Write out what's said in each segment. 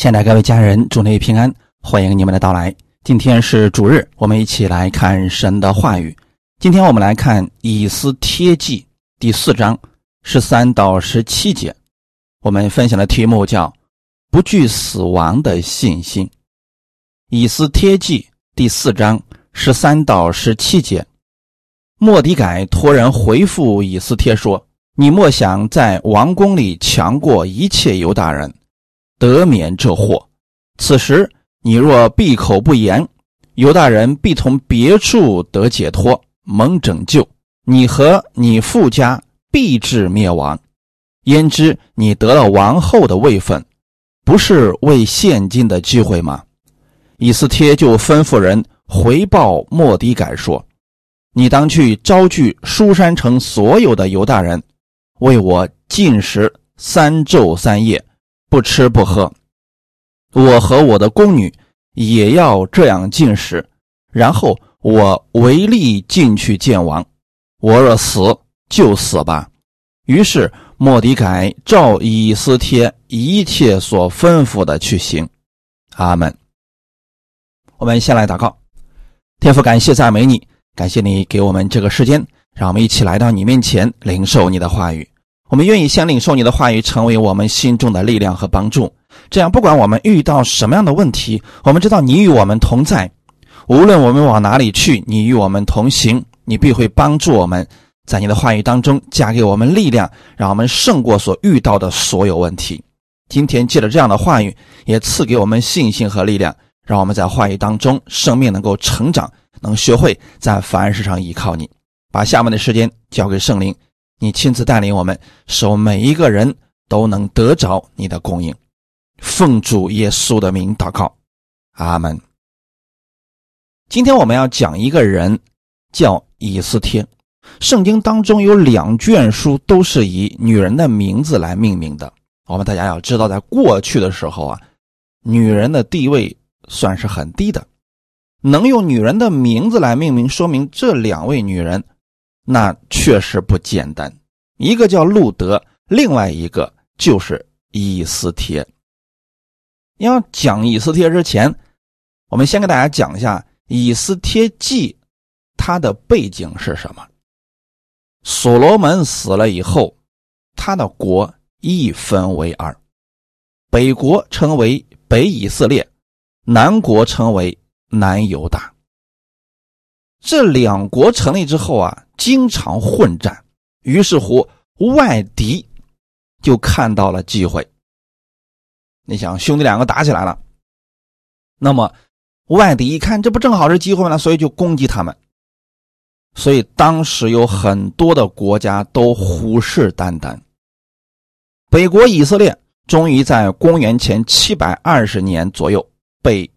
亲爱的各位家人，祝您平安，欢迎你们的到来。今天是主日，我们一起来看神的话语。今天我们来看《以斯帖记》第四章十三到十七节。我们分享的题目叫“不惧死亡的信心”。《以斯帖记》第四章十三到十七节，莫迪改托人回复以斯帖说：“你莫想在王宫里强过一切犹大人。”得免这祸。此时你若闭口不言，犹大人必从别处得解脱，蒙拯救；你和你父家必至灭亡。焉知你得了王后的位分，不是为现今的机会吗？以斯帖就吩咐人回报莫迪改说：“你当去招聚书山城所有的犹大人，为我禁食三昼三夜。”不吃不喝，我和我的宫女也要这样进食，然后我唯力进去见王。我若死就死吧。于是莫迪改照以斯帖一切所吩咐的去行。阿门。我们先来祷告，天父，感谢赞美你，感谢你给我们这个时间，让我们一起来到你面前领受你的话语。我们愿意先领受你的话语，成为我们心中的力量和帮助。这样，不管我们遇到什么样的问题，我们知道你与我们同在。无论我们往哪里去，你与我们同行，你必会帮助我们。在你的话语当中加给我们力量，让我们胜过所遇到的所有问题。今天借着这样的话语，也赐给我们信心和力量，让我们在话语当中生命能够成长，能学会在凡事上依靠你。把下面的时间交给圣灵。你亲自带领我们，使我们每一个人都能得着你的供应。奉主耶稣的名祷告，阿门。今天我们要讲一个人，叫以斯帖。圣经当中有两卷书都是以女人的名字来命名的。我们大家要知道，在过去的时候啊，女人的地位算是很低的，能用女人的名字来命名，说明这两位女人。那确实不简单，一个叫路德，另外一个就是以斯帖。要讲以斯帖之前，我们先给大家讲一下以斯帖记，它的背景是什么？所罗门死了以后，他的国一分为二，北国称为北以色列，南国称为南犹大。这两国成立之后啊。经常混战，于是乎外敌就看到了机会。你想，兄弟两个打起来了，那么外敌一看，这不正好是机会吗？所以就攻击他们。所以当时有很多的国家都虎视眈眈。北国以色列终于在公元前七百二十年左右被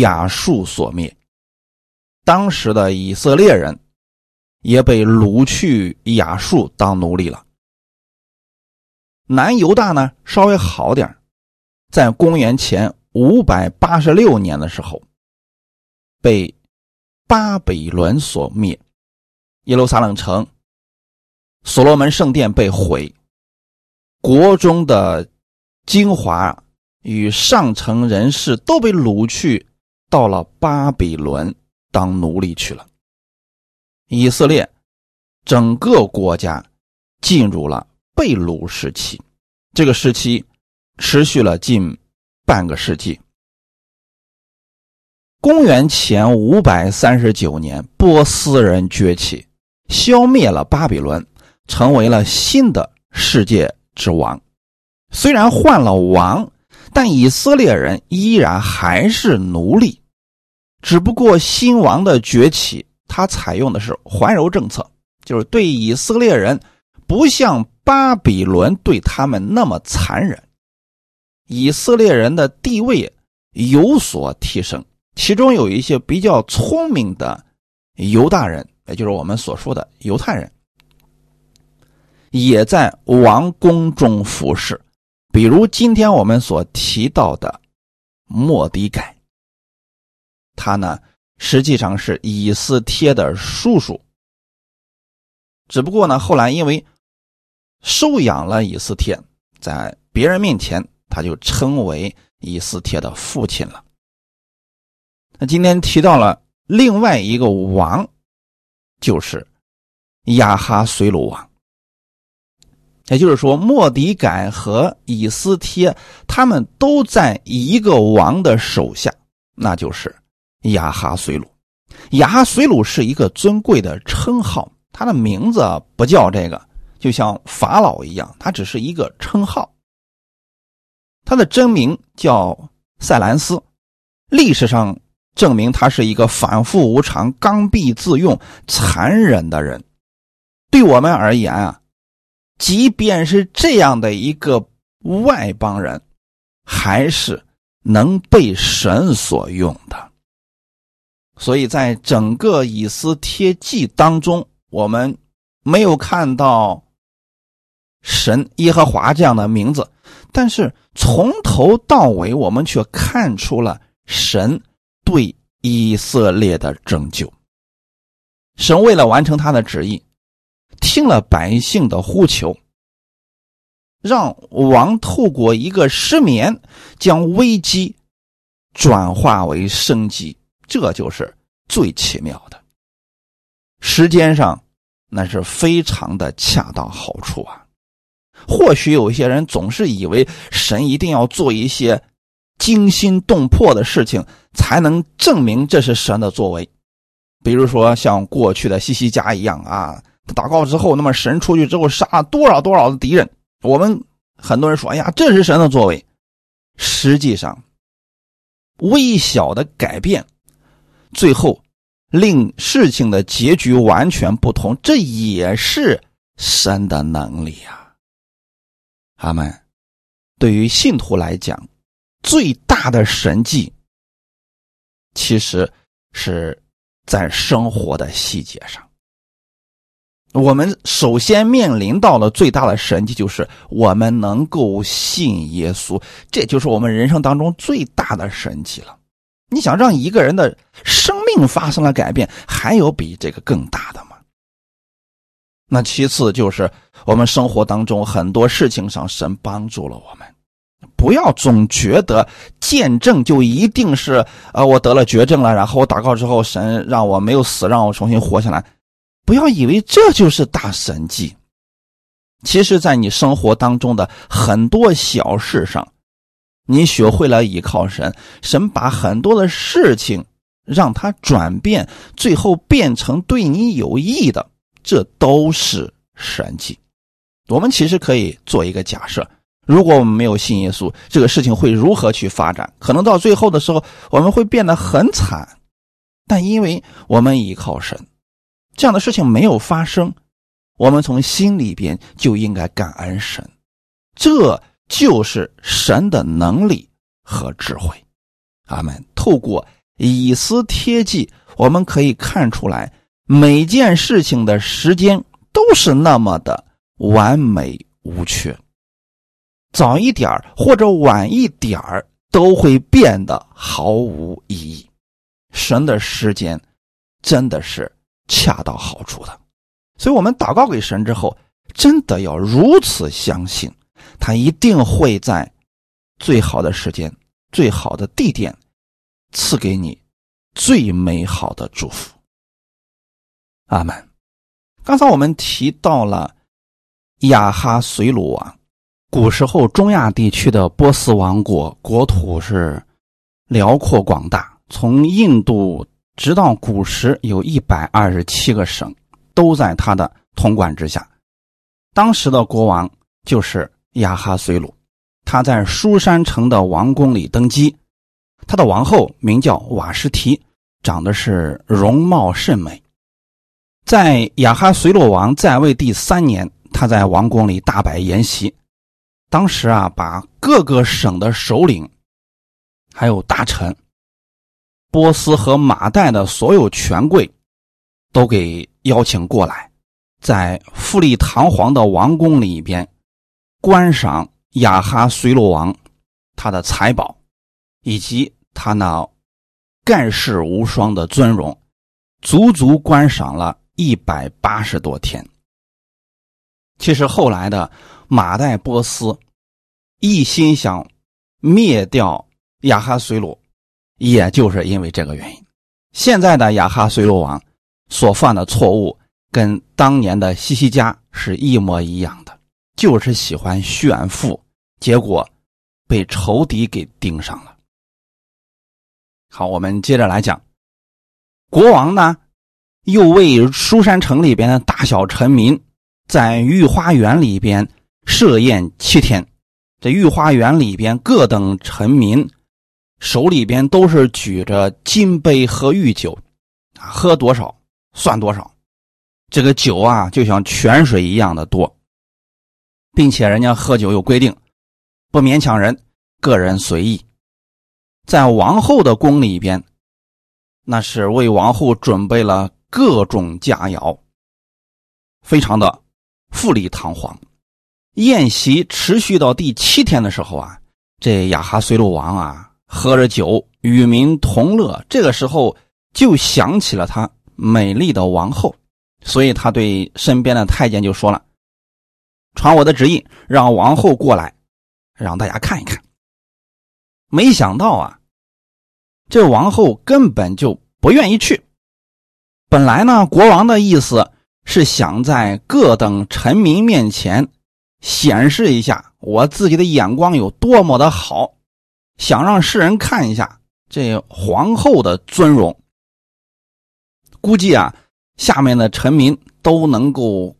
亚述所灭。当时的以色列人。也被掳去亚述当奴隶了。南犹大呢，稍微好点在公元前五百八十六年的时候，被巴比伦所灭，耶路撒冷城、所罗门圣殿被毁，国中的精华与上层人士都被掳去到了巴比伦当奴隶去了。以色列整个国家进入了被掳时期，这个时期持续了近半个世纪。公元前五百三十九年，波斯人崛起，消灭了巴比伦，成为了新的世界之王。虽然换了王，但以色列人依然还是奴隶，只不过新王的崛起。他采用的是怀柔政策，就是对以色列人不像巴比伦对他们那么残忍，以色列人的地位有所提升。其中有一些比较聪明的犹大人，也就是我们所说的犹太人，也在王宫中服侍。比如今天我们所提到的莫迪改，他呢？实际上是以斯帖的叔叔，只不过呢，后来因为收养了以斯帖，在别人面前他就称为以斯帖的父亲了。那今天提到了另外一个王，就是亚哈随鲁王。也就是说，莫迪改和以斯帖他们都在一个王的手下，那就是亚哈随鲁。亚哈随鲁是一个尊贵的称号，他的名字不叫这个，就像法老一样，他只是一个称号。他的真名叫塞兰斯，历史上证明他是一个反复无常、刚愎自用、残忍的人。对我们而言啊。即便是这样的一个外邦人，还是能被神所用的。所以在整个以斯帖记当中，我们没有看到神耶和华这样的名字，但是从头到尾，我们却看出了神对以色列的拯救。神为了完成他的旨意。听了百姓的呼求，让王透过一个失眠，将危机转化为生机，这就是最奇妙的。时间上那是非常的恰到好处啊！或许有些人总是以为神一定要做一些惊心动魄的事情，才能证明这是神的作为，比如说像过去的西西家一样啊。祷告之后，那么神出去之后杀了多少多少的敌人？我们很多人说：“哎呀，这是神的作为。”实际上，微小的改变，最后令事情的结局完全不同，这也是神的能力啊。阿门。对于信徒来讲，最大的神迹，其实是在生活的细节上。我们首先面临到了最大的神迹，就是我们能够信耶稣，这就是我们人生当中最大的神迹了。你想让一个人的生命发生了改变，还有比这个更大的吗？那其次就是我们生活当中很多事情上，神帮助了我们。不要总觉得见证就一定是啊，我得了绝症了，然后我祷告之后，神让我没有死，让我重新活下来。不要以为这就是大神迹，其实，在你生活当中的很多小事上，你学会了依靠神，神把很多的事情让它转变，最后变成对你有益的，这都是神迹。我们其实可以做一个假设：如果我们没有信耶稣，这个事情会如何去发展？可能到最后的时候，我们会变得很惨。但因为我们依靠神。这样的事情没有发生，我们从心里边就应该感恩神，这就是神的能力和智慧。阿门。透过以斯帖记，我们可以看出来，每件事情的时间都是那么的完美无缺，早一点或者晚一点都会变得毫无意义。神的时间真的是。恰到好处的，所以我们祷告给神之后，真的要如此相信，他一定会在最好的时间、最好的地点赐给你最美好的祝福。阿门。刚才我们提到了亚哈随鲁王，古时候中亚地区的波斯王国国土是辽阔广大，从印度。直到古时，有一百二十七个省都在他的统管之下。当时的国王就是亚哈随鲁，他在书山城的王宫里登基。他的王后名叫瓦什提，长得是容貌甚美。在亚哈随鲁王在位第三年，他在王宫里大摆筵席。当时啊，把各个省的首领还有大臣。波斯和马代的所有权贵都给邀请过来，在富丽堂皇的王宫里边观赏亚哈随鲁王他的财宝，以及他那盖世无双的尊容，足足观赏了一百八十多天。其实后来的马代波斯一心想灭掉亚哈随鲁，也就是因为这个原因。现在的亚哈随鲁王所犯的错误，跟当年的西西家是一模一样的，就是喜欢炫富，结果被仇敌给盯上了。好，我们接着来讲，国王呢，又为书山城里边的大小臣民，在御花园里边设宴七天。这御花园里边各等臣民。手里边都是举着金杯和御酒，啊，喝多少算多少。这个酒啊，就像泉水一样的多，并且人家喝酒有规定，不勉强人，个人随意。在王后的宫里边，那是为王后准备了各种佳肴，非常的富丽堂皇。宴席持续到第七天的时候啊，这亚哈随鲁王啊。喝着酒，与民同乐。这个时候，就想起了他美丽的王后，所以他对身边的太监就说了：“传我的旨意，让王后过来，让大家看一看。”没想到啊，这王后根本就不愿意去。本来呢，国王的意思是想在各等臣民面前显示一下我自己的眼光有多么的好。想让世人看一下这皇后的尊容，估计啊，下面的臣民都能够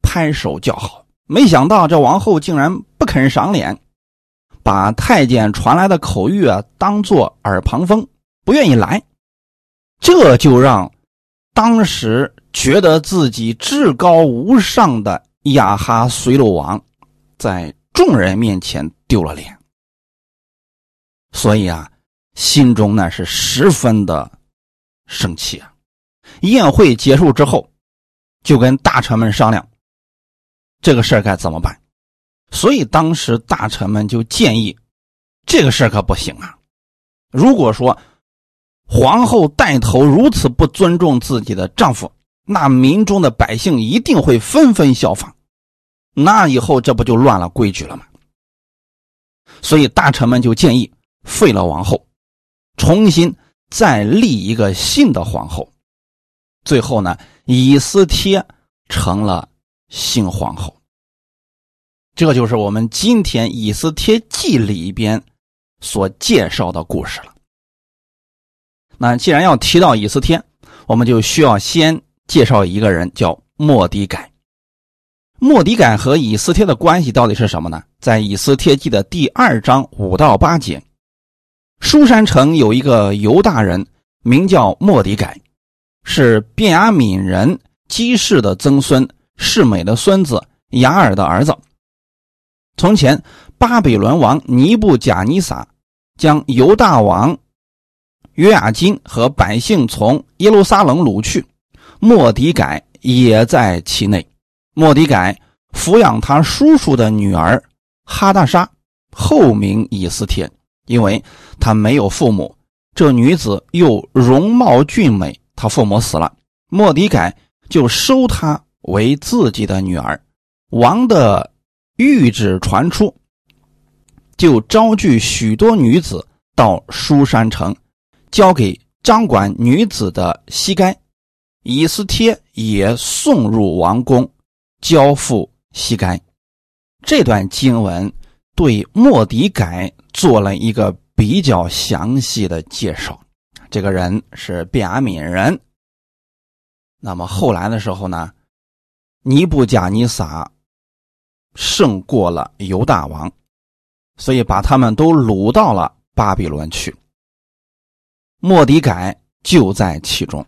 拍手叫好。没想到这王后竟然不肯赏脸，把太监传来的口谕啊当做耳旁风，不愿意来。这就让当时觉得自己至高无上的亚哈随鲁王，在众人面前丢了脸。所以啊，心中呢是十分的生气啊。宴会结束之后，就跟大臣们商量这个事儿该怎么办。所以当时大臣们就建议，这个事儿可不行啊。如果说皇后带头如此不尊重自己的丈夫，那民中的百姓一定会纷纷效仿，那以后这不就乱了规矩了吗？所以大臣们就建议。废了王后，重新再立一个新的皇后，最后呢，以斯帖成了新皇后。这就是我们今天《以斯帖记》里边所介绍的故事了。那既然要提到以斯帖，我们就需要先介绍一个人，叫莫迪改。莫迪改和以斯帖的关系到底是什么呢？在《以斯帖记》的第二章五到八节。书山城有一个犹大人，名叫莫迪改，是便雅悯人基士的曾孙，世美的孙子，雅尔的儿子。从前，巴比伦王尼布贾尼撒将犹大王约雅金和百姓从耶路撒冷掳去，莫迪改也在其内。莫迪改抚养他叔叔的女儿哈大沙，后名以斯帖。因为她没有父母，这女子又容貌俊美，她父母死了，莫迪改就收她为自己的女儿。王的谕旨传出，就招聚许多女子到书山城，交给掌管女子的西该，以斯帖也送入王宫，交付西该。这段经文对莫迪改。做了一个比较详细的介绍，这个人是便雅悯人。那么后来的时候呢，尼布贾尼撒胜过了犹大王，所以把他们都掳到了巴比伦去。莫迪改就在其中。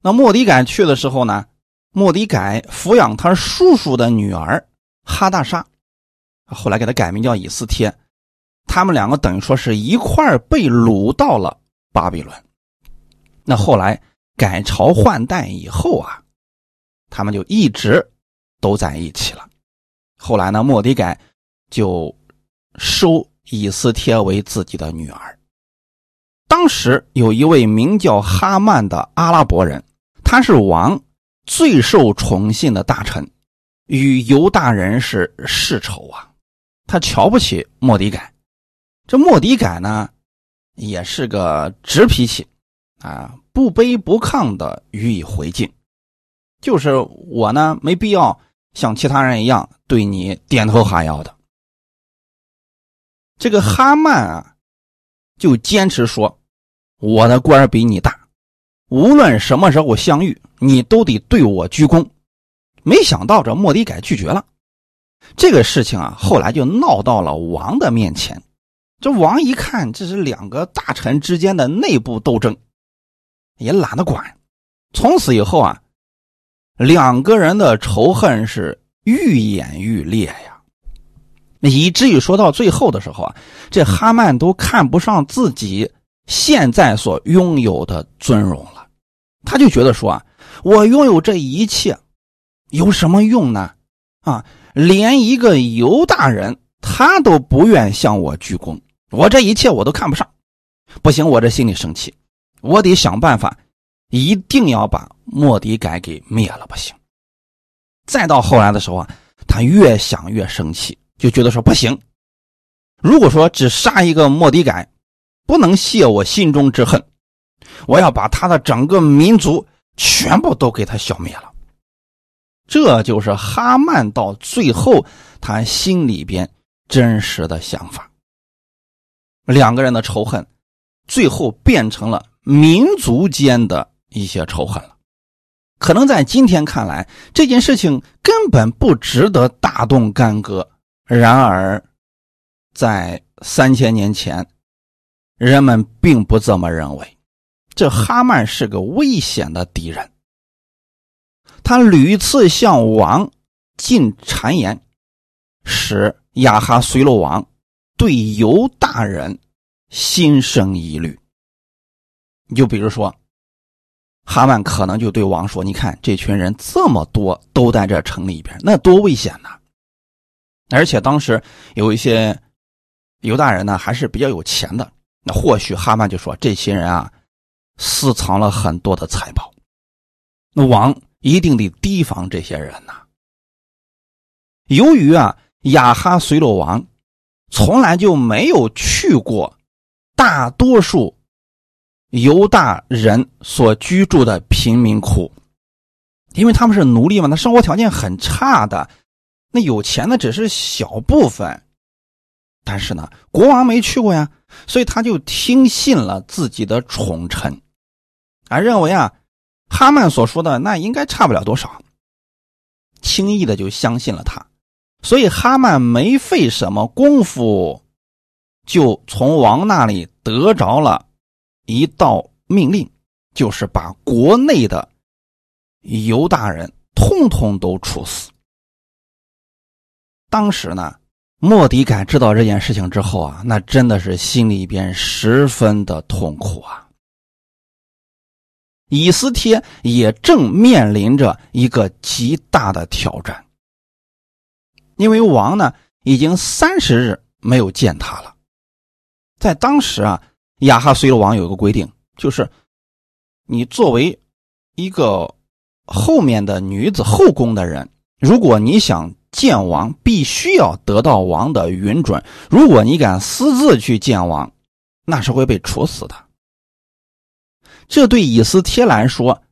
那莫迪改去的时候呢，莫迪改抚养他叔叔的女儿哈大沙，后来给他改名叫以斯帖。他们两个等于说是一块被掳到了巴比伦。那后来改朝换代以后啊，他们就一直都在一起了。后来呢，莫迪改就收以斯帖为自己的女儿。当时有一位名叫哈曼的阿拉伯人，他是王最受宠信的大臣，与犹大人是世仇啊。他瞧不起莫迪改。这莫迪改呢，也是个直脾气啊，不卑不亢的予以回敬。就是我呢，没必要像其他人一样对你点头哈腰的。这个哈曼啊，就坚持说，我的官比你大，无论什么时候相遇，你都得对我鞠躬。没想到这莫迪改拒绝了，这个事情啊，后来就闹到了王的面前。这王一看，这是两个大臣之间的内部斗争，也懒得管。从此以后啊，两个人的仇恨是愈演愈烈呀，以至于说到最后的时候啊，这哈曼都看不上自己现在所拥有的尊荣了。他就觉得说啊，我拥有这一切。有什么用呢？啊，连一个犹大人他都不愿向我鞠躬，我这一切我都看不上。不行，我这心里生气，我得想办法，一定要把莫迪改给灭了，不行。再到后来的时候啊，他越想越生气，就觉得说不行，如果说只杀一个莫迪改，不能泄我心中之恨，我要把他的整个民族全部都给他消灭了。这就是哈曼到最后他心里边真实的想法。两个人的仇恨，最后变成了民族间的一些仇恨了。可能在今天看来，这件事情根本不值得大动干戈。然而，在三千年前，人们并不这么认为。这哈曼是个危险的敌人。他屡次向王进谗言，使亚哈随罗王对犹大人心生疑虑。你就比如说，哈曼可能就对王说：“你看这群人这么多，都在这城里边，那多危险呐！而且当时有一些犹大人呢，还是比较有钱的。那或许哈曼就说，这些人啊，私藏了很多的财宝。那王。”一定得提防这些人呐。由于啊，亚哈随罗王从来就没有去过大多数犹大人所居住的贫民窟，因为他们是奴隶嘛，那生活条件很差的，那有钱的只是小部分。但是呢，国王没去过呀，所以他就听信了自己的宠臣，啊，认为啊。哈曼所说的那应该差不了多少，轻易的就相信了他，所以哈曼没费什么功夫，就从王那里得着了一道命令，就是把国内的犹大人通通都处死。当时呢，莫迪改知道这件事情之后啊，那真的是心里边十分的痛苦啊。以斯帖也正面临着一个极大的挑战，因为王呢已经三十日没有见他了。在当时啊，亚哈随罗王有一个规定，就是你作为一个后面的女子后宫的人，如果你想见王，必须要得到王的允准。如果你敢私自去见王，那是会被处死的。这对以斯帖来说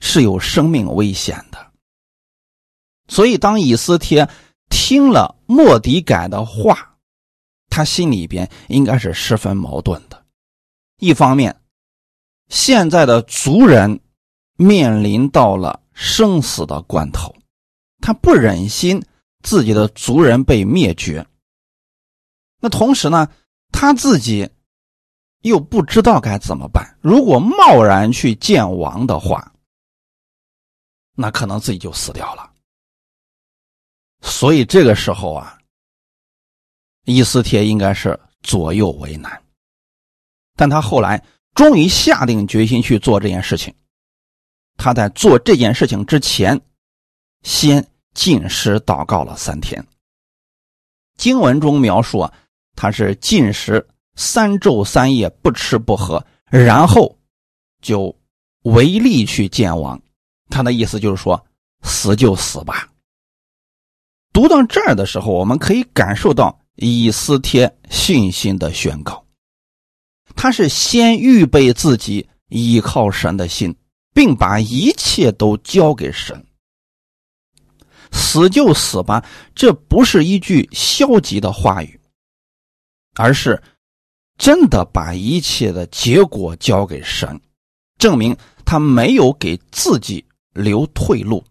是有生命危险的，所以当以斯帖听了莫迪改的话，他心里边应该是十分矛盾的。一方面，现在的族人面临到了生死的关头，他不忍心自己的族人被灭绝；那同时呢，他自己。又不知道该怎么办。如果贸然去见王的话，那可能自己就死掉了。所以这个时候啊，伊斯帖应该是左右为难。但他后来终于下定决心去做这件事情。他在做这件事情之前，先进食祷告了三天。经文中描述啊，他是进食。三昼三夜不吃不喝，然后就唯力去见王。他的意思就是说，死就死吧。读到这儿的时候，我们可以感受到以斯帖信心的宣告。他是先预备自己依靠神的心，并把一切都交给神。死就死吧，这不是一句消极的话语，而是真的把一切的结果交给神，证明他没有给自己留退路。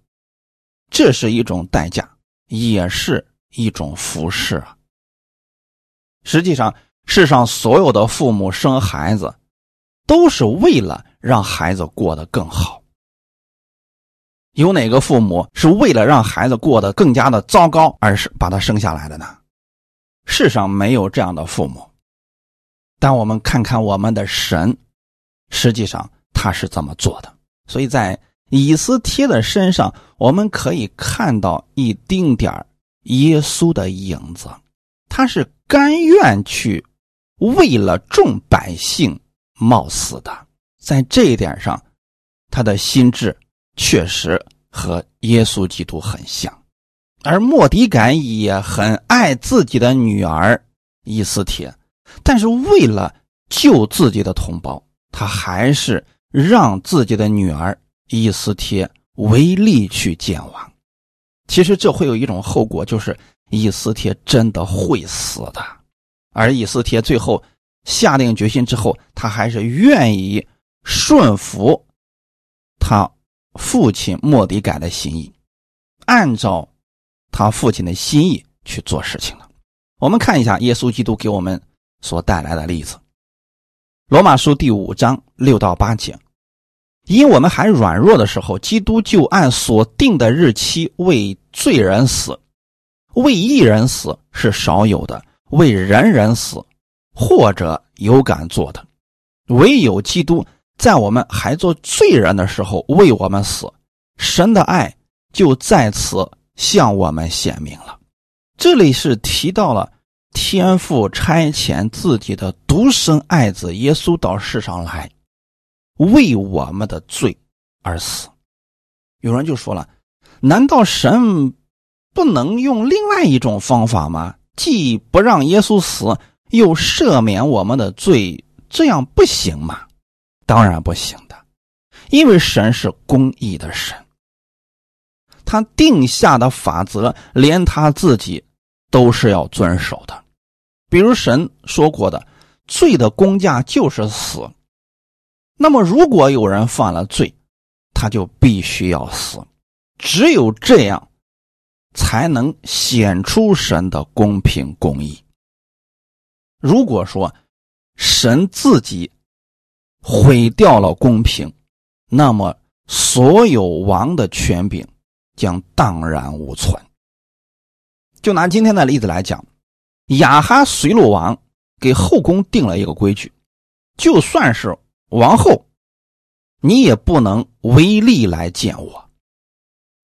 这是一种代价，也是一种服侍啊。实际上，世上所有的父母生孩子，都是为了让孩子过得更好。有哪个父母是为了让孩子过得更加的糟糕而是把他生下来的呢？世上没有这样的父母。但我们看看我们的神，实际上他是怎么做的。所以在以斯帖的身上，我们可以看到一丁点耶稣的影子。他是甘愿去为了众百姓冒死的。在这一点上，他的心智。确实和耶稣基督很像，而莫迪感也很爱自己的女儿伊斯帖，但是为了救自己的同胞，他还是让自己的女儿伊斯帖违例去见王。其实这会有一种后果，就是伊斯帖真的会死的。而以斯帖最后下定决心之后，他还是愿意顺服他。父亲莫迪改的心意，按照他父亲的心意去做事情了。我们看一下耶稣基督给我们所带来的例子，《罗马书》第五章六到八节：因我们还软弱的时候，基督就按所定的日期为罪人死，为一人死是少有的，为人人死或者有敢做的，唯有基督。在我们还做罪人的时候，为我们死，神的爱就在此向我们显明了。这里是提到了天父差遣自己的独生爱子耶稣到世上来，为我们的罪而死。有人就说了：“难道神不能用另外一种方法吗？既不让耶稣死，又赦免我们的罪，这样不行吗？”当然不行的，因为神是公义的神，他定下的法则，连他自己都是要遵守的。比如神说过的，罪的公价就是死。那么，如果有人犯了罪，他就必须要死。只有这样，才能显出神的公平公义。如果说神自己，毁掉了公平，那么所有王的权柄将荡然无存。就拿今天的例子来讲，亚哈随鲁王给后宫定了一个规矩：就算是王后，你也不能违例来见我，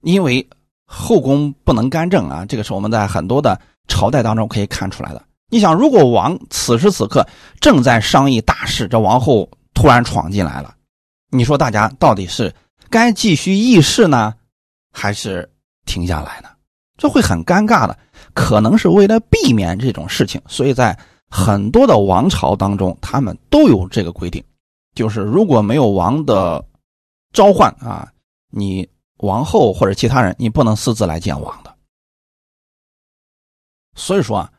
因为后宫不能干政啊。这个是我们在很多的朝代当中可以看出来的。你想，如果王此时此刻正在商议大事，这王后。突然闯进来了，你说大家到底是该继续议事呢，还是停下来呢？这会很尴尬的。可能是为了避免这种事情，所以在很多的王朝当中，他们都有这个规定，就是如果没有王的召唤啊，你王后或者其他人，你不能私自来见王的。所以说啊，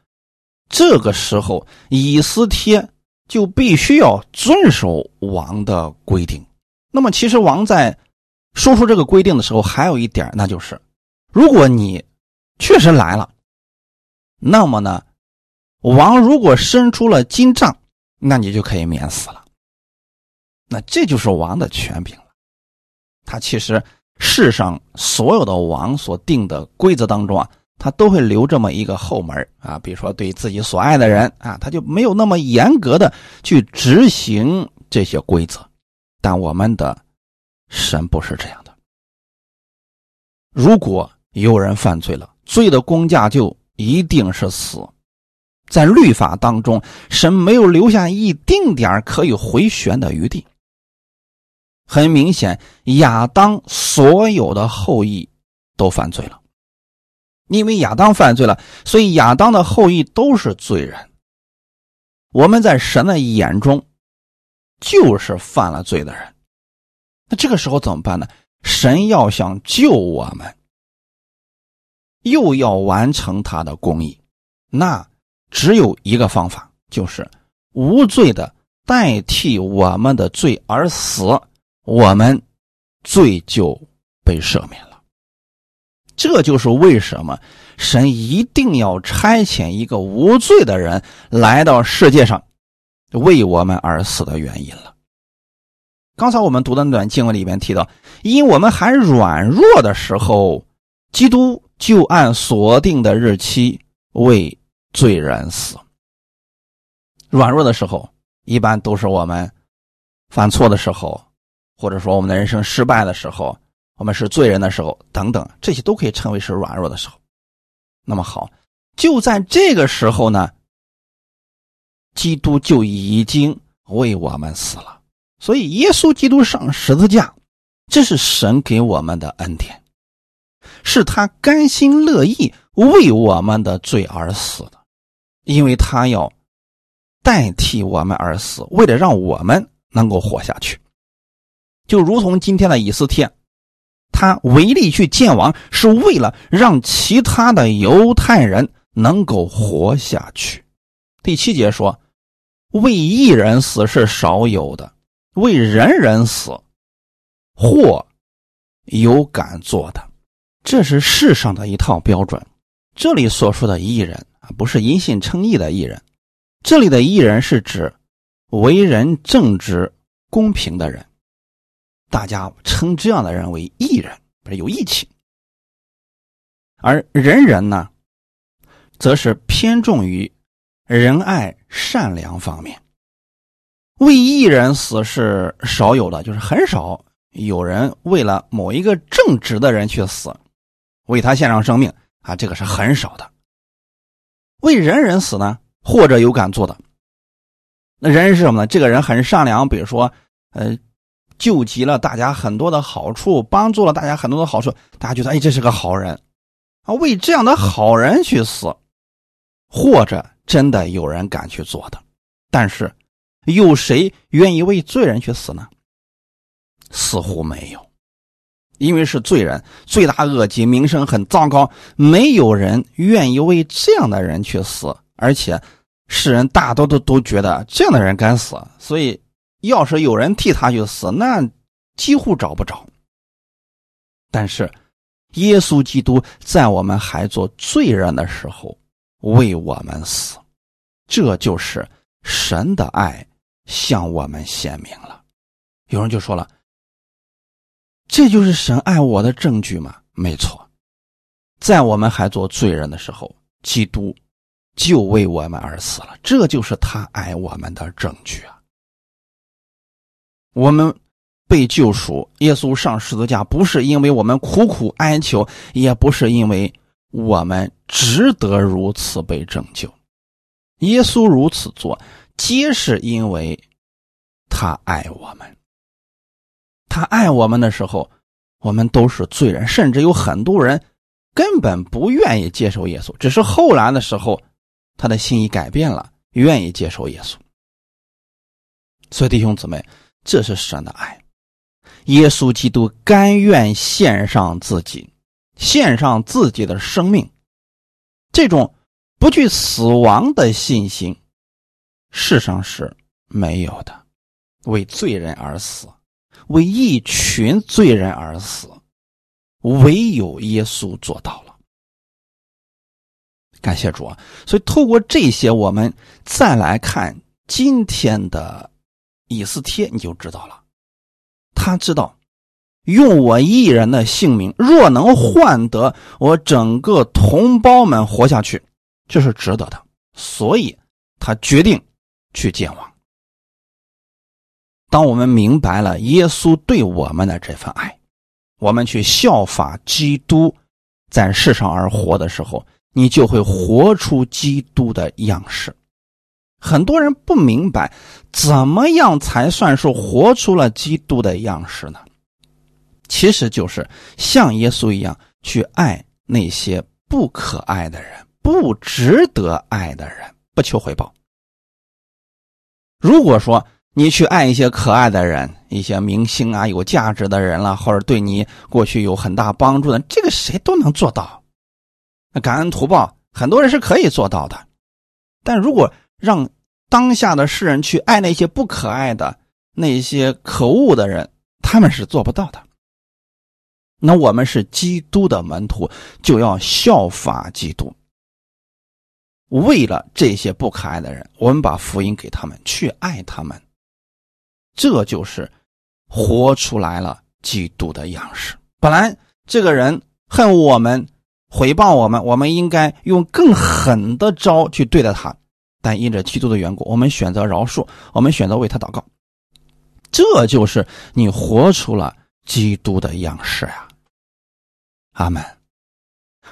这个时候以斯帖。就必须要遵守王的规定。那么，其实王在说出这个规定的时候，还有一点，那就是，如果你确实来了，那么呢，王如果伸出了金杖，那你就可以免死了。那这就是王的权柄了。他其实世上所有的王所定的规则当中啊。他都会留这么一个后门啊，比如说对自己所爱的人啊，他就没有那么严格的去执行这些规则。但我们的神不是这样的。如果有人犯罪了，罪的公价就一定是死。在律法当中，神没有留下一丁点可以回旋的余地。很明显，亚当所有的后裔都犯罪了。因为亚当犯罪了，所以亚当的后裔都是罪人。我们在神的眼中就是犯了罪的人。那这个时候怎么办呢？神要想救我们，又要完成他的公义，那只有一个方法，就是无罪的代替我们的罪而死，我们罪就被赦免了。这就是为什么神一定要差遣一个无罪的人来到世界上，为我们而死的原因了。刚才我们读的那段经文里面提到，因我们还软弱的时候，基督就按锁定的日期为罪人死。软弱的时候，一般都是我们犯错的时候，或者说我们的人生失败的时候。我们是罪人的时候，等等，这些都可以称为是软弱的时候。那么好，就在这个时候呢，基督就已经为我们死了。所以，耶稣基督上十字架，这是神给我们的恩典，是他甘心乐意为我们的罪而死的，因为他要代替我们而死，为了让我们能够活下去。就如同今天的以斯帖。他唯力去见王，是为了让其他的犹太人能够活下去。第七节说：“为一人死是少有的，为人人死，或有敢做的。”这是世上的一套标准。这里所说的艺人啊，不是因信称义的艺人，这里的艺人是指为人正直、公平的人。大家称这样的人为义人，不是有义气；而仁人呢，则是偏重于仁爱、善良方面。为义人死是少有的，就是很少有人为了某一个正直的人去死，为他献上生命啊，这个是很少的。为仁人死呢，或者有敢做的。那人是什么呢？这个人很善良，比如说，呃。救济了大家很多的好处，帮助了大家很多的好处，大家觉得哎，这是个好人啊！为这样的好人去死，或者真的有人敢去做的，但是有谁愿意为罪人去死呢？似乎没有，因为是罪人，罪大恶极，名声很糟糕，没有人愿意为这样的人去死，而且世人大多都都觉得这样的人该死，所以。要是有人替他去死，那几乎找不着。但是，耶稣基督在我们还做罪人的时候为我们死，这就是神的爱向我们显明了。有人就说了：“这就是神爱我的证据吗？”没错，在我们还做罪人的时候，基督就为我们而死了，这就是他爱我们的证据啊。我们被救赎，耶稣上十字架，不是因为我们苦苦哀求，也不是因为我们值得如此被拯救。耶稣如此做，皆是因为他爱我们。他爱我们的时候，我们都是罪人，甚至有很多人根本不愿意接受耶稣，只是后来的时候，他的心意改变了，愿意接受耶稣。所以，弟兄姊妹。这是神的爱，耶稣基督甘愿献上自己，献上自己的生命，这种不惧死亡的信心，世上是没有的。为罪人而死，为一群罪人而死，唯有耶稣做到了。感谢主啊！所以透过这些，我们再来看今天的。以斯帖，你就知道了。他知道，用我一人的性命，若能换得我整个同胞们活下去，这是值得的。所以，他决定去见王。当我们明白了耶稣对我们的这份爱，我们去效法基督在世上而活的时候，你就会活出基督的样式。很多人不明白，怎么样才算是活出了基督的样式呢？其实就是像耶稣一样去爱那些不可爱的人、不值得爱的人，不求回报。如果说你去爱一些可爱的人、一些明星啊、有价值的人了，或者对你过去有很大帮助的，这个谁都能做到。那感恩图报，很多人是可以做到的。但如果让当下的世人去爱那些不可爱的、那些可恶的人，他们是做不到的。那我们是基督的门徒，就要效法基督。为了这些不可爱的人，我们把福音给他们，去爱他们，这就是活出来了基督的样式。本来这个人恨我们、回报我们，我们应该用更狠的招去对待他。但因着基督的缘故，我们选择饶恕，我们选择为他祷告。这就是你活出了基督的样式呀！阿门。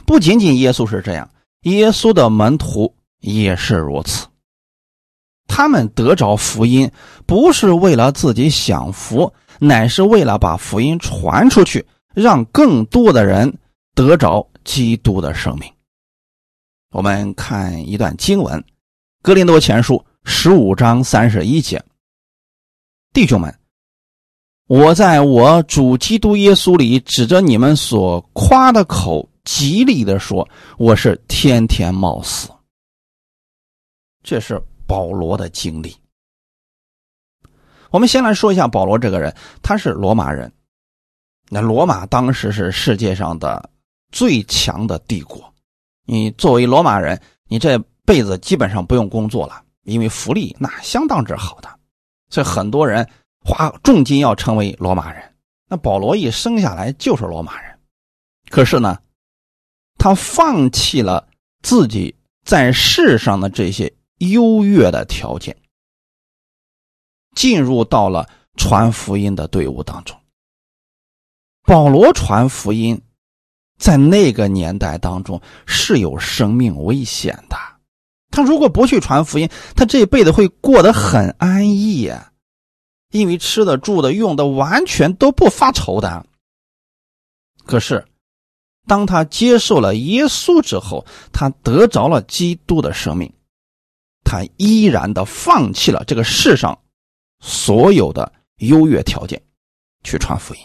不仅仅耶稣是这样。耶稣的门徒也是如此，他们得着福音，不是为了自己享福，乃是为了把福音传出去，让更多的人得着基督的生命。我们看一段经文，《格林多前书》十五章三十一节：“弟兄们，我在我主基督耶稣里，指着你们所夸的口。”极力的说，我是天天冒死。这是保罗的经历。我们先来说一下保罗这个人，他是罗马人。那罗马当时是世界上的最强的帝国。你作为罗马人，你这辈子基本上不用工作了，因为福利那相当之好的，所以很多人花重金要成为罗马人。那保罗一生下来就是罗马人，可是呢？他放弃了自己在世上的这些优越的条件，进入到了传福音的队伍当中。保罗传福音，在那个年代当中是有生命危险的。他如果不去传福音，他这一辈子会过得很安逸呀，因为吃的、住的、用的完全都不发愁的。可是。当他接受了耶稣之后，他得着了基督的生命，他依然的放弃了这个世上所有的优越条件，去传福音。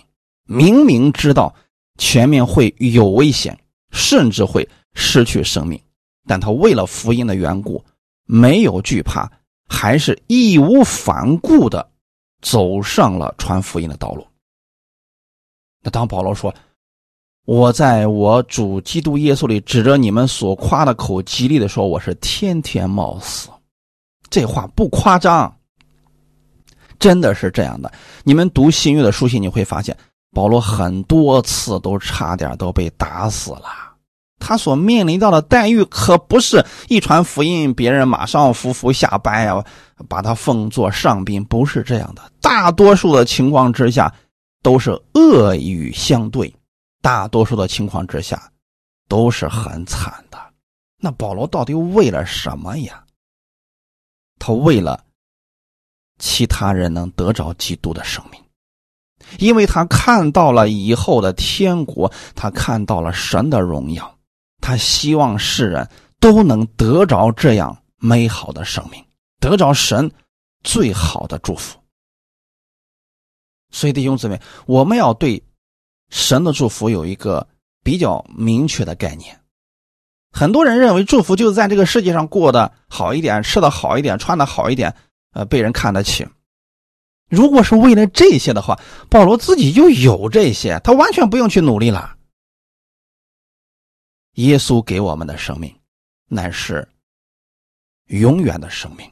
明明知道前面会有危险，甚至会失去生命，但他为了福音的缘故，没有惧怕，还是义无反顾的走上了传福音的道路。那当保罗说。我在我主基督耶稣里指着你们所夸的口，极力的说，我是天天冒死。这话不夸张，真的是这样的。你们读新约的书信，你会发现保罗很多次都差点都被打死了。他所面临到的待遇可不是一传福音，别人马上服服下拜啊，把他奉作上宾，不是这样的。大多数的情况之下，都是恶语相对。大多数的情况之下，都是很惨的。那保罗到底为了什么呀？他为了其他人能得着基督的生命，因为他看到了以后的天国，他看到了神的荣耀，他希望世人都能得着这样美好的生命，得着神最好的祝福。所以弟兄姊妹，我们要对。神的祝福有一个比较明确的概念，很多人认为祝福就是在这个世界上过得好一点，吃的好一点，穿的好一点，呃，被人看得起。如果是为了这些的话，保罗自己就有这些，他完全不用去努力了。耶稣给我们的生命，乃是永远的生命，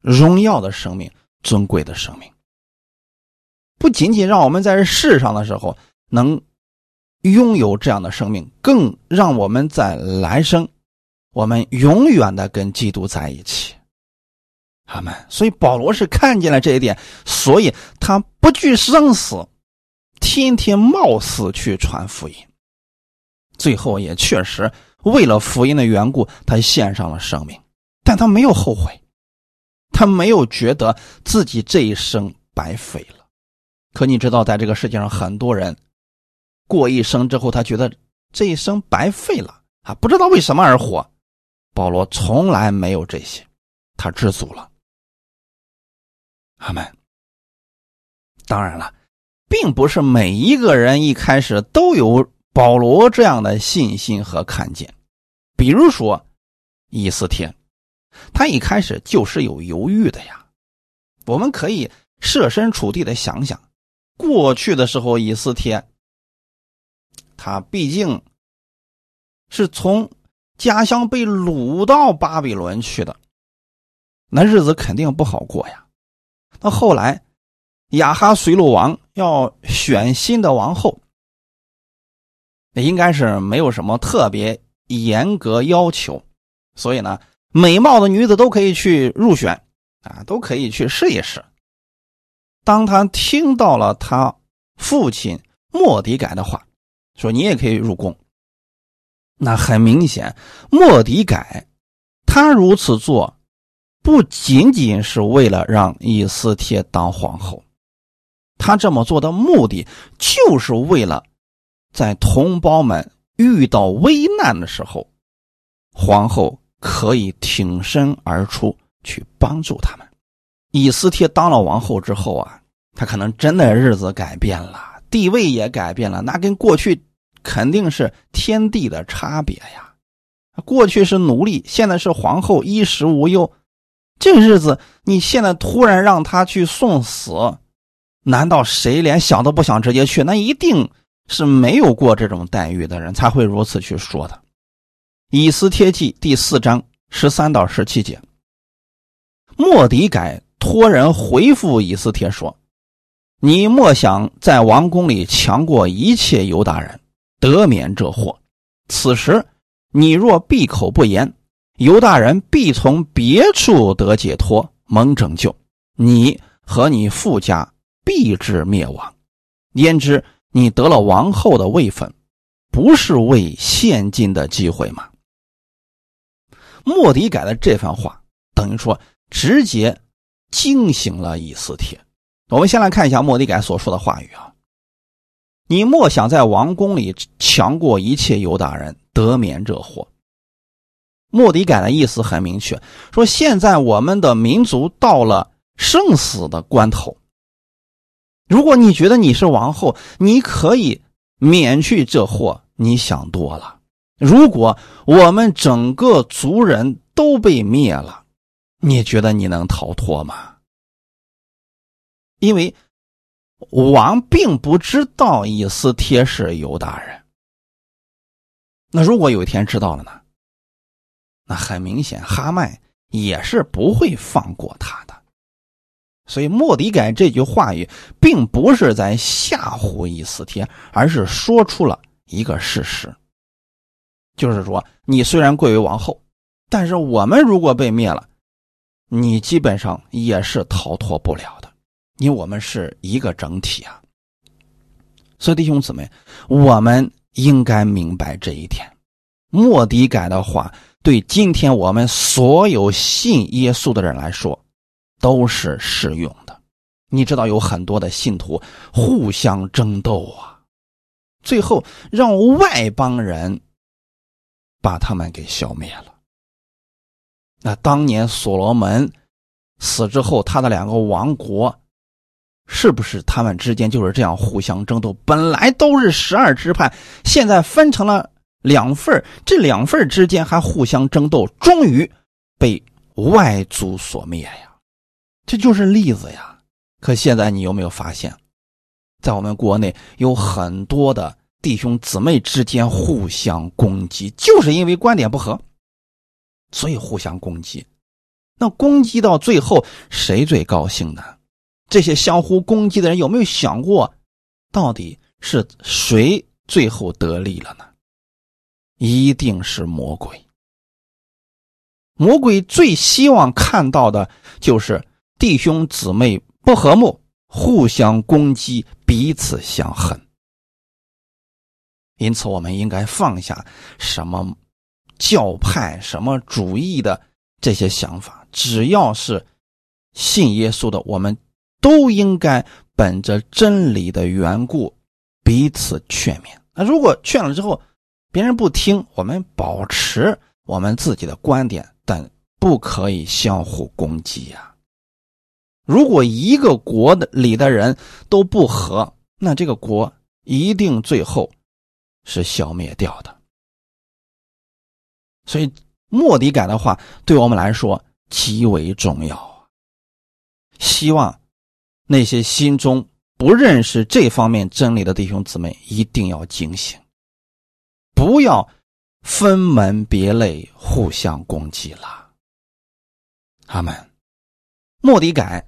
荣耀的生命，尊贵的生命，不仅仅让我们在世上的时候。能拥有这样的生命，更让我们在来生，我们永远的跟基督在一起。阿门。所以保罗是看见了这一点，所以他不惧生死，天天冒死去传福音。最后也确实为了福音的缘故，他献上了生命，但他没有后悔，他没有觉得自己这一生白费了。可你知道，在这个世界上，很多人。过一生之后，他觉得这一生白费了啊，不知道为什么而活。保罗从来没有这些，他知足了。阿门。当然了，并不是每一个人一开始都有保罗这样的信心和看见。比如说，以斯帖，他一开始就是有犹豫的呀。我们可以设身处地的想想，过去的时候，以斯帖，他毕竟是从家乡被掳到巴比伦去的，那日子肯定不好过呀。那后来，亚哈随鲁王要选新的王后，应该是没有什么特别严格要求，所以呢，美貌的女子都可以去入选。啊，都可以去试一试。当他听到了他父亲莫迪改的话，说你也可以入宫。那很明显，莫迪改他如此做，不仅仅是为了让以斯帖当皇后，他这么做的目的，就是为了在同胞们遇到危难的时候，皇后可以挺身而出。去帮助他们。以斯帖当了王后之后啊，他可能真的日子改变了，地位也改变了，那跟过去肯定是天地的差别呀。过去是奴隶，现在是皇后，衣食无忧。这日子，你现在突然让他去送死，难道谁连想都不想直接去？那一定是没有过这种待遇的人才会如此去说的。以斯帖记第四章十三到十七节。莫迪改托人回复以斯帖说：“你莫想在王宫里强过一切犹大人，得免这祸。此时你若闭口不言，犹大人必从别处得解脱，蒙拯救。你和你父家必至灭亡。焉知你得了王后的位分，不是为现今的机会吗？”莫迪改的这番话等于说。直接惊醒了以斯帖。我们先来看一下莫迪改所说的话语啊：“你莫想在王宫里强过一切犹大人，得免这祸。”莫迪改的意思很明确，说现在我们的民族到了生死的关头。如果你觉得你是王后，你可以免去这祸，你想多了。如果我们整个族人都被灭了，你觉得你能逃脱吗？因为王并不知道以斯帖是犹大人。那如果有一天知道了呢？那很明显，哈麦也是不会放过他的。所以莫迪改这句话语，并不是在吓唬以斯帖，而是说出了一个事实，就是说，你虽然贵为王后，但是我们如果被灭了。你基本上也是逃脱不了的，因为我们是一个整体啊。所以弟兄姊妹，我们应该明白这一点。莫迪改的话，对今天我们所有信耶稣的人来说，都是适用的。你知道，有很多的信徒互相争斗啊，最后让外邦人把他们给消灭了。那当年所罗门死之后，他的两个王国，是不是他们之间就是这样互相争斗？本来都是十二支派，现在分成了两份这两份之间还互相争斗，终于被外族所灭呀！这就是例子呀。可现在你有没有发现，在我们国内有很多的弟兄姊妹之间互相攻击，就是因为观点不合。所以互相攻击，那攻击到最后谁最高兴呢？这些相互攻击的人有没有想过，到底是谁最后得利了呢？一定是魔鬼。魔鬼最希望看到的就是弟兄姊妹不和睦，互相攻击，彼此相恨。因此，我们应该放下什么？教派什么主义的这些想法，只要是信耶稣的，我们都应该本着真理的缘故彼此劝勉。那如果劝了之后别人不听，我们保持我们自己的观点，但不可以相互攻击呀。如果一个国的里的人都不和，那这个国一定最后是消灭掉的。所以莫迪改的话对我们来说极为重要啊！希望那些心中不认识这方面真理的弟兄姊妹一定要警醒，不要分门别类互相攻击了。阿门。莫迪改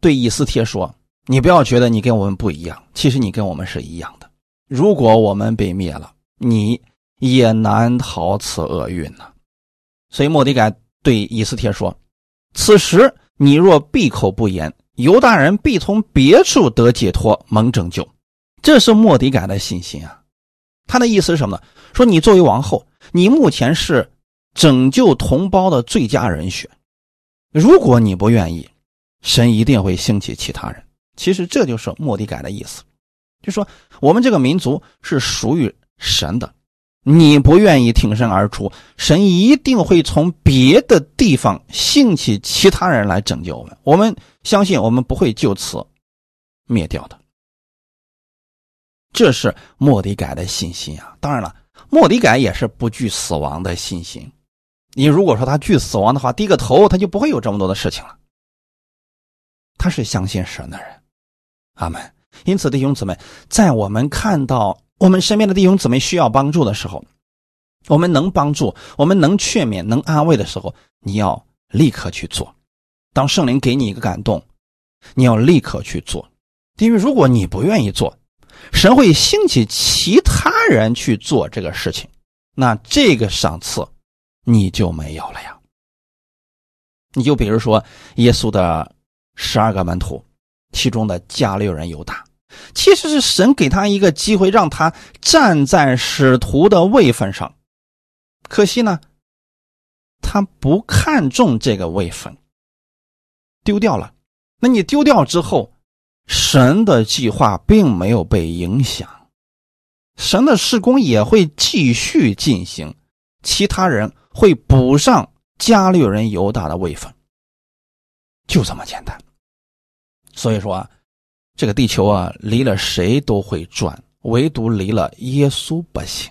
对以斯帖说：“你不要觉得你跟我们不一样，其实你跟我们是一样的。如果我们被灭了，你。”也难逃此厄运呢，所以莫迪改对以斯帖说：“此时你若闭口不言，犹大人必从别处得解脱，蒙拯救。”这是莫迪改的信心啊！他的意思是什么呢？说你作为王后，你目前是拯救同胞的最佳人选。如果你不愿意，神一定会兴起其他人。其实这就是莫迪改的意思，就说我们这个民族是属于神的。你不愿意挺身而出，神一定会从别的地方兴起其他人来拯救我们。我们相信，我们不会就此灭掉的。这是莫迪改的信心啊！当然了，莫迪改也是不惧死亡的信心。你如果说他惧死亡的话，低个头他就不会有这么多的事情了。他是相信神的人，阿门。因此，弟兄姊妹，在我们看到。我们身边的弟兄姊妹需要帮助的时候，我们能帮助，我们能劝勉，能安慰的时候，你要立刻去做。当圣灵给你一个感动，你要立刻去做，因为如果你不愿意做，神会兴起其他人去做这个事情，那这个赏赐你就没有了呀。你就比如说耶稣的十二个门徒，其中的加六人犹大。其实是神给他一个机会，让他站在使徒的位分上。可惜呢，他不看重这个位分，丢掉了。那你丢掉之后，神的计划并没有被影响，神的施工也会继续进行，其他人会补上加略人犹大的位分，就这么简单。所以说啊。这个地球啊，离了谁都会转，唯独离了耶稣不行。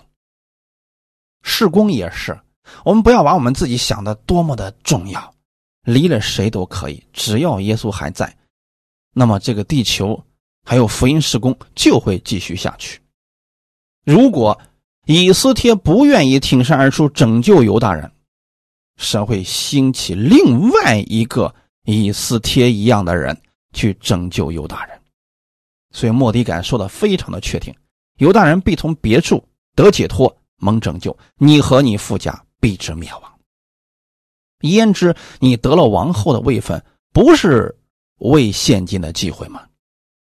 事工也是，我们不要把我们自己想的多么的重要，离了谁都可以，只要耶稣还在，那么这个地球还有福音事工就会继续下去。如果以斯帖不愿意挺身而出拯救犹大人，神会兴起另外一个以斯帖一样的人去拯救犹大人。所以莫迪感说的非常的确定，犹大人必从别处得解脱，蒙拯救；你和你父家必至灭亡。焉知你得了王后的位分，不是为现今的机会吗？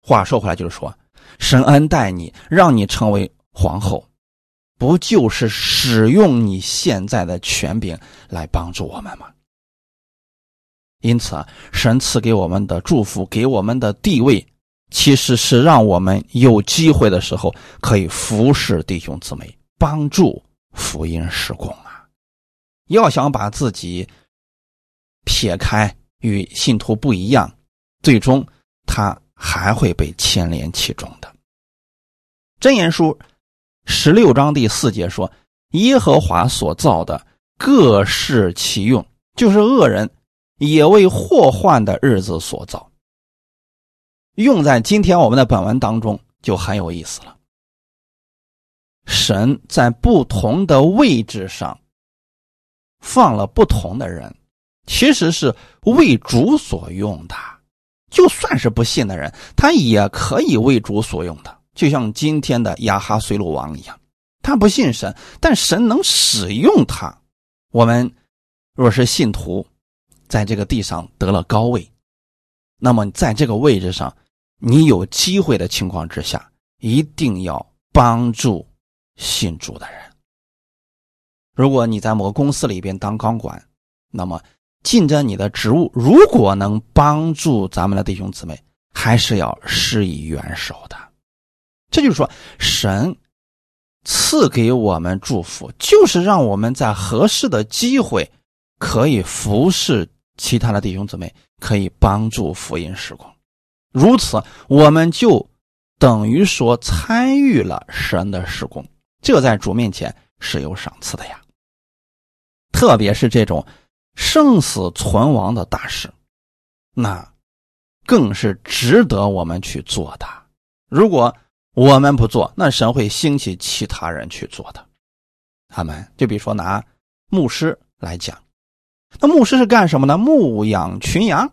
话说回来，就是说，神恩待你，让你成为皇后，不就是使用你现在的权柄来帮助我们吗？因此啊，神赐给我们的祝福，给我们的地位。其实是让我们有机会的时候可以服侍弟兄姊妹，帮助福音施工啊！要想把自己撇开与信徒不一样，最终他还会被牵连其中的。真言书十六章第四节说：“耶和华所造的各适其用，就是恶人也为祸患的日子所造。”用在今天我们的本文当中就很有意思了。神在不同的位置上放了不同的人，其实是为主所用的。就算是不信的人，他也可以为主所用的。就像今天的亚哈随鲁王一样，他不信神，但神能使用他。我们若是信徒，在这个地上得了高位，那么在这个位置上。你有机会的情况之下，一定要帮助信主的人。如果你在某个公司里边当高管，那么尽着你的职务，如果能帮助咱们的弟兄姊妹，还是要施以援手的。这就是说，神赐给我们祝福，就是让我们在合适的机会可以服侍其他的弟兄姊妹，可以帮助福音施工。如此，我们就等于说参与了神的施工，这在主面前是有赏赐的呀。特别是这种生死存亡的大事，那更是值得我们去做的。如果我们不做，那神会兴起其他人去做的。他们就比如说拿牧师来讲，那牧师是干什么呢？牧养群羊，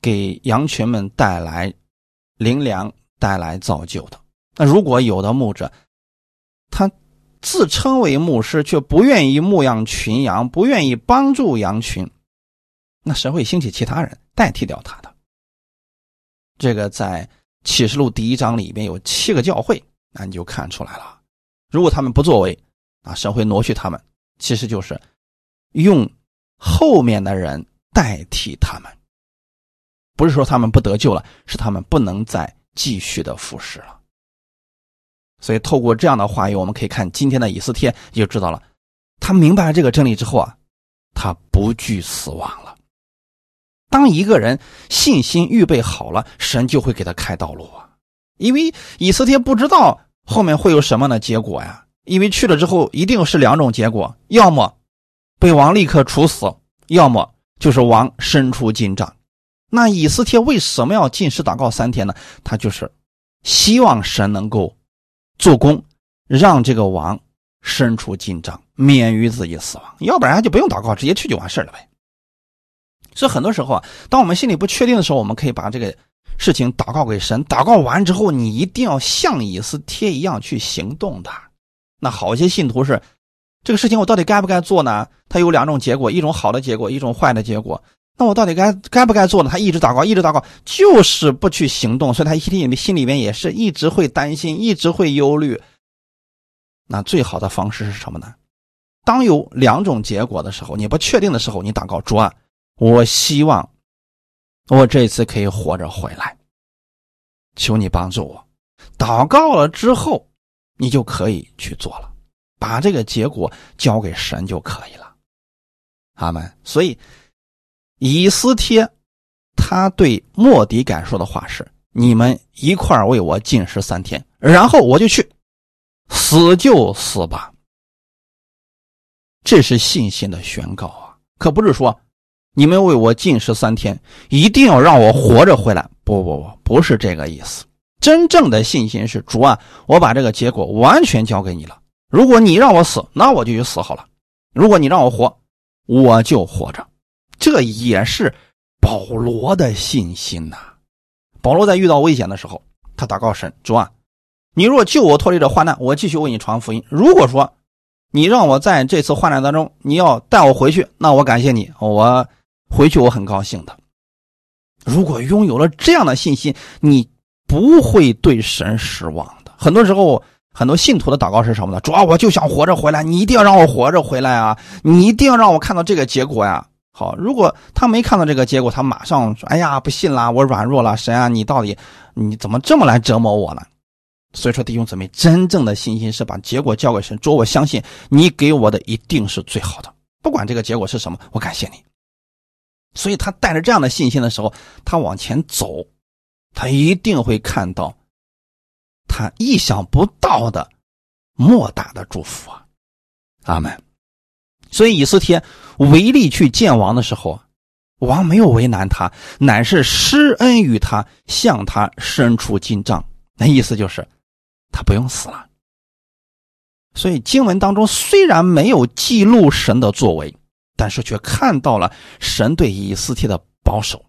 给羊群们带来灵粮，带来造就的。那如果有的牧者，他自称为牧师，却不愿意牧养群羊，不愿意帮助羊群，那神会兴起其他人代替掉他的。这个在。启示录第一章里面有七个教会，那你就看出来了。如果他们不作为，啊，神会挪去他们，其实就是用后面的人代替他们。不是说他们不得救了，是他们不能再继续的服侍了。所以透过这样的话语，我们可以看今天的以斯帖，就知道了，他明白了这个真理之后啊，他不惧死亡了。当一个人信心预备好了，神就会给他开道路啊！因为以色列不知道后面会有什么样的结果呀。因为去了之后，一定是两种结果：要么被王立刻处死，要么就是王伸出金杖。那以斯帖为什么要进食祷告三天呢？他就是希望神能够做工，让这个王伸出金杖，免于自己死亡。要不然就不用祷告，直接去就完事了呗。所以很多时候啊，当我们心里不确定的时候，我们可以把这个事情祷告给神。祷告完之后，你一定要像以斯帖一样去行动的。那好些信徒是，这个事情我到底该不该做呢？它有两种结果，一种好的结果，一种坏的结果。那我到底该该不该做呢？他一直祷告，一直祷告，就是不去行动，所以他心里心里面也是一直会担心，一直会忧虑。那最好的方式是什么呢？当有两种结果的时候，你不确定的时候，你祷告主啊。我希望我这次可以活着回来，求你帮助我。祷告了之后，你就可以去做了，把这个结果交给神就可以了。阿门。所以，以斯帖他对莫迪改说的话是：“你们一块为我禁食三天，然后我就去，死就死吧。”这是信心的宣告啊，可不是说。你们为我禁食三天，一定要让我活着回来。不不不，不是这个意思。真正的信心是主啊，我把这个结果完全交给你了。如果你让我死，那我就去死好了；如果你让我活，我就活着。这也是保罗的信心呐。保罗在遇到危险的时候，他祷告神：主啊，你若救我脱离这患难，我继续为你传福音。如果说你让我在这次患难当中，你要带我回去，那我感谢你，我。回去我很高兴的。如果拥有了这样的信心，你不会对神失望的。很多时候，很多信徒的祷告是什么呢？主要我就想活着回来，你一定要让我活着回来啊！你一定要让我看到这个结果呀！好，如果他没看到这个结果，他马上说：“哎呀，不信啦，我软弱了，神啊，你到底你怎么这么来折磨我呢？”所以说，弟兄姊妹，真正的信心是把结果交给神，主，我相信你给我的一定是最好的，不管这个结果是什么，我感谢你。所以他带着这样的信心的时候，他往前走，他一定会看到他意想不到的莫大的祝福啊！阿门。所以以斯帖唯力去见王的时候，王没有为难他，乃是施恩于他，向他伸出金杖。那意思就是他不用死了。所以经文当中虽然没有记录神的作为。但是却看到了神对以斯帖的保守，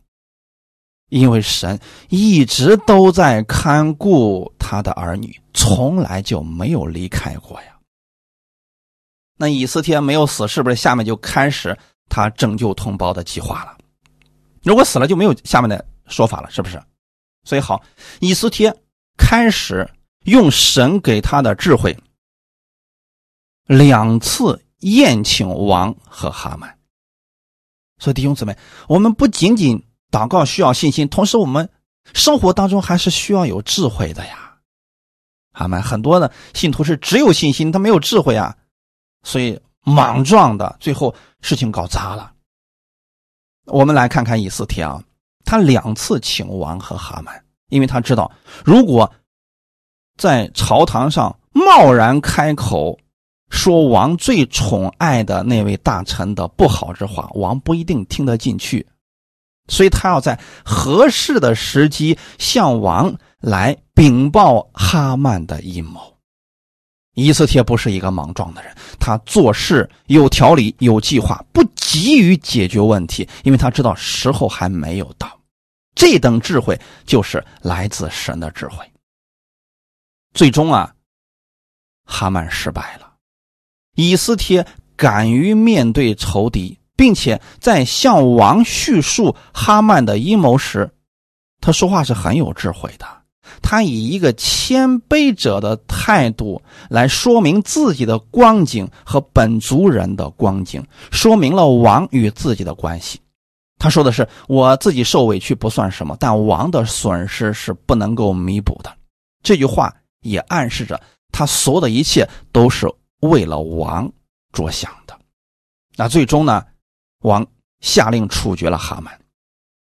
因为神一直都在看顾他的儿女，从来就没有离开过呀。那以斯帖没有死，是不是下面就开始他拯救同胞的计划了？如果死了，就没有下面的说法了，是不是？所以好，以斯帖开始用神给他的智慧，两次。宴请王和哈曼，所以弟兄姊妹，我们不仅仅祷告需要信心，同时我们生活当中还是需要有智慧的呀。阿门。很多的信徒是只有信心，他没有智慧啊，所以莽撞的，最后事情搞砸了。我们来看看以斯帖啊，他两次请王和哈曼，因为他知道，如果在朝堂上贸然开口说王最宠爱的那位大臣的不好之话，王不一定听得进去，所以他要在合适的时机向王来禀报哈曼的阴谋。以斯帖不是一个莽撞的人，他做事有条理、有计划，不急于解决问题，因为他知道时候还没有到。这等智慧就是来自神的智慧。最终啊，哈曼失败了。以斯帖敢于面对仇敌，并且在向王叙述哈曼的阴谋时，他说话是很有智慧的。他以一个谦卑者的态度来说明自己的光景和本族人的光景，说明了王与自己的关系。他说的是：“我自己受委屈不算什么，但王的损失是不能够弥补的。”这句话也暗示着他所有的一切都是为了王着想的。那最终呢，王下令处决了哈曼，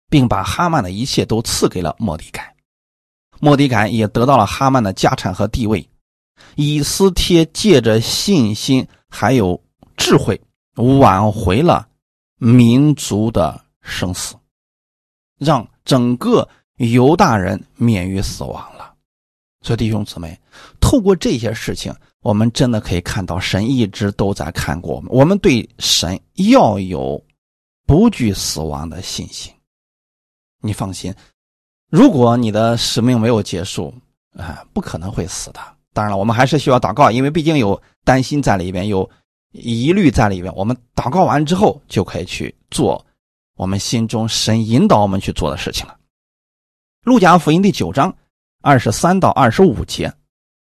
并把哈曼的一切都赐给了莫迪改。莫迪改也得到了哈曼的家产和地位。以斯帖借着信心还有智慧，挽回了民族的生死，让整个犹大人免于死亡了。所以弟兄姊妹，透过这些事情，我们真的可以看到，神一直都在看过我们。我们对神要有不惧死亡的信心。你放心。如果你的使命没有结束，啊，不可能会死的。当然了，我们还是需要祷告，因为毕竟有担心在里边，有疑虑在里边。我们祷告完之后，就可以去做我们心中神引导我们去做的事情了。路加福音第九章二十三到二十五节，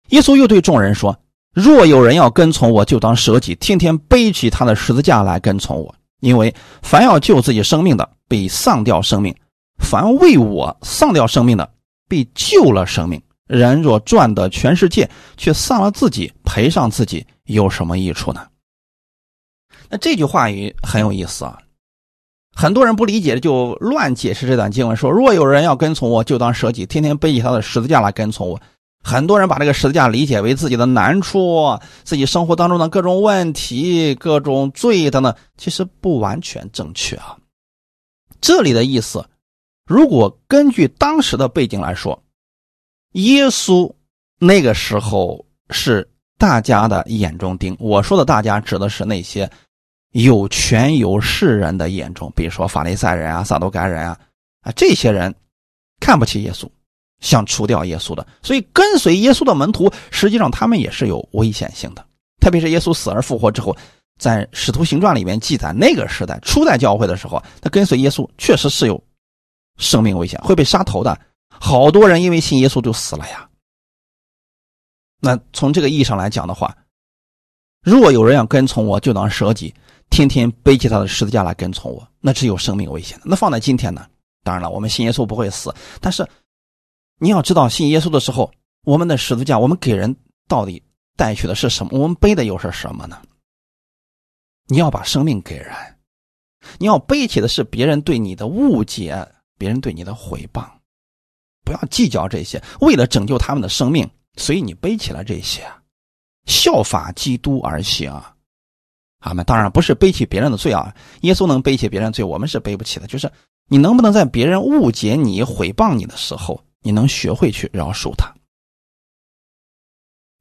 耶稣又对众人说：“若有人要跟从我，就当舍己，天天背起他的十字架来跟从我。因为凡要救自己生命的，必丧掉生命。”凡为我丧掉生命的，必救了生命。人若赚得全世界，却丧了自己，赔上自己，有什么益处呢？那这句话语很有意思啊！很多人不理解，就乱解释这段经文，说：若有人要跟从我，就当舍己，天天背起他的十字架来跟从我。很多人把这个十字架理解为自己的难处、自己生活当中的各种问题、各种罪等等，其实不完全正确啊。这里的意思。如果根据当时的背景来说，耶稣那个时候是大家的眼中钉。我说的大家指的是那些有权有势人的眼中，比如说法利赛人啊、撒都该人啊啊，这些人看不起耶稣，想除掉耶稣的。所以跟随耶稣的门徒，实际上他们也是有危险性的。特别是耶稣死而复活之后，在使徒行传里面记载，那个时代初代教会的时候，他跟随耶稣确实是有。生命危险会被杀头的，好多人因为信耶稣就死了呀。那从这个意义上来讲的话，如果有人要跟从我，就当舍己，天天背起他的十字架来跟从我，那是有生命危险的。那放在今天呢？当然了，我们信耶稣不会死，但是你要知道，信耶稣的时候，我们的十字架，我们给人到底带去的是什么？我们背的又是什么呢？你要把生命给人，你要背起的是别人对你的误解。别人对你的回谤，不要计较这些。为了拯救他们的生命，所以你背起了这些，效法基督而行。啊，们当然不是背起别人的罪啊。耶稣能背起别人罪，我们是背不起的。就是你能不能在别人误解你、毁谤你的时候，你能学会去饶恕他？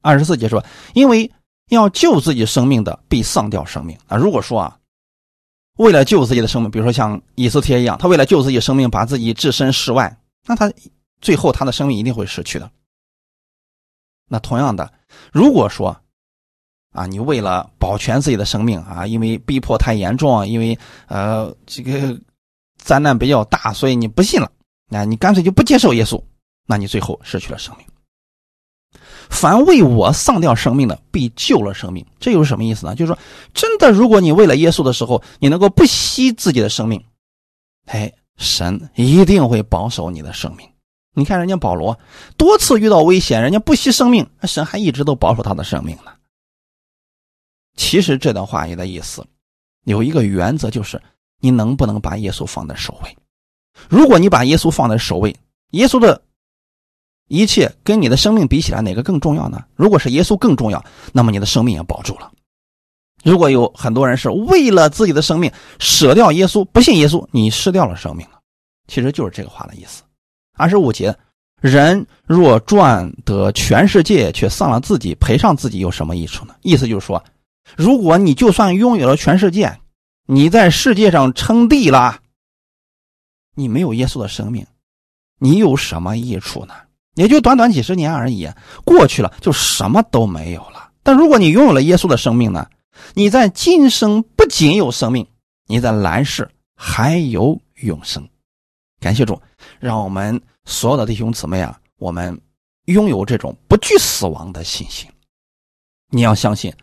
二十四节说：“因为要救自己生命的，必丧掉生命。”啊，如果说啊。为了救自己的生命，比如说像以斯帖一样，他为了救自己生命，把自己置身事外，那他最后他的生命一定会失去的。那同样的，如果说啊，你为了保全自己的生命啊，因为逼迫太严重啊，因为呃这个灾难比较大，所以你不信了，那你干脆就不接受耶稣，那你最后失去了生命。凡为我丧掉生命的，必救了生命。这又是什么意思呢？就是说，真的，如果你为了耶稣的时候，你能够不惜自己的生命，哎，神一定会保守你的生命。你看人家保罗多次遇到危险，人家不惜生命，神还一直都保守他的生命呢。其实这段话语的意思有一个原则，就是你能不能把耶稣放在首位。如果你把耶稣放在首位，耶稣的一切跟你的生命比起来，哪个更重要呢？如果是耶稣更重要，那么你的生命也保住了。如果有很多人是为了自己的生命舍掉耶稣，不信耶稣，你失掉了生命了。其实就是这个话的意思。二十五节，人若赚得全世界，却丧了自己，赔上自己有什么益处呢？意思就是说，如果你就算拥有了全世界，你在世界上称帝了，你没有耶稣的生命，你有什么益处呢？也就短短几十年而已，过去了就什么都没有了。但如果你拥有了耶稣的生命呢？你在今生不仅有生命，你在来世还有永生。感谢主，让我们所有的弟兄姊妹啊，我们拥有这种不惧死亡的信心。你要相信，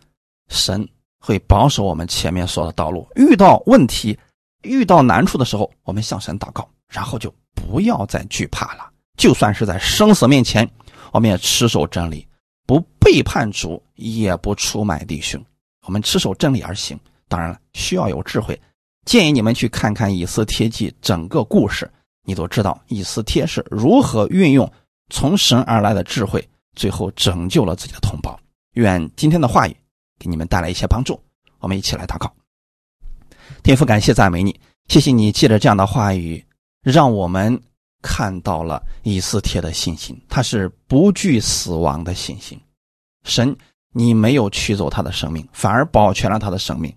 神会保守我们前面所有的道路。遇到问题、遇到难处的时候，我们向神祷告，然后就不要再惧怕了。就算是在生死面前，我们也持守真理，不背叛主，也不出卖弟兄。我们持守真理而行，当然了，需要有智慧。建议你们去看看《以斯帖记》整个故事，你都知道以斯帖是如何运用从神而来的智慧，最后拯救了自己的同胞。愿今天的话语给你们带来一些帮助。我们一起来祷告。天父，感谢赞美你，谢谢你借着这样的话语，让我们看到了以斯帖的信心，他是不惧死亡的信心。神。你没有取走他的生命，反而保全了他的生命。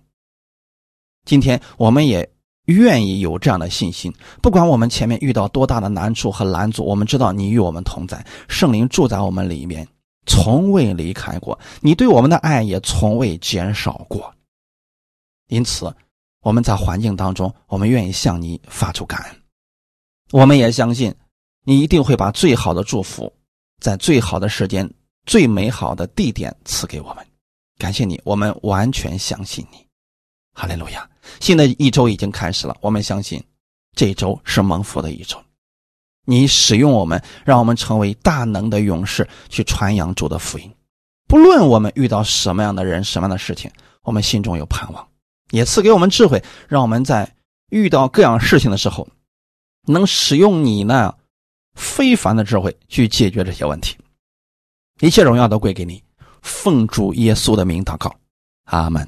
今天我们也愿意有这样的信心，不管我们前面遇到多大的难处和拦阻，我们知道你与我们同在，圣灵住在我们里面，从未离开过。你对我们的爱也从未减少过。因此，我们在环境当中，我们愿意向你发出感恩。我们也相信，你一定会把最好的祝福，在最好的时间。最美好的地点赐给我们，感谢你，我们完全相信你，哈利路亚！新的一周已经开始了，我们相信这一周是蒙福的一周。你使用我们，让我们成为大能的勇士，去传扬主的福音。不论我们遇到什么样的人、什么样的事情，我们心中有盼望，也赐给我们智慧，让我们在遇到各样事情的时候，能使用你那非凡的智慧去解决这些问题。一切荣耀都归给你，奉主耶稣的名祷告，阿门。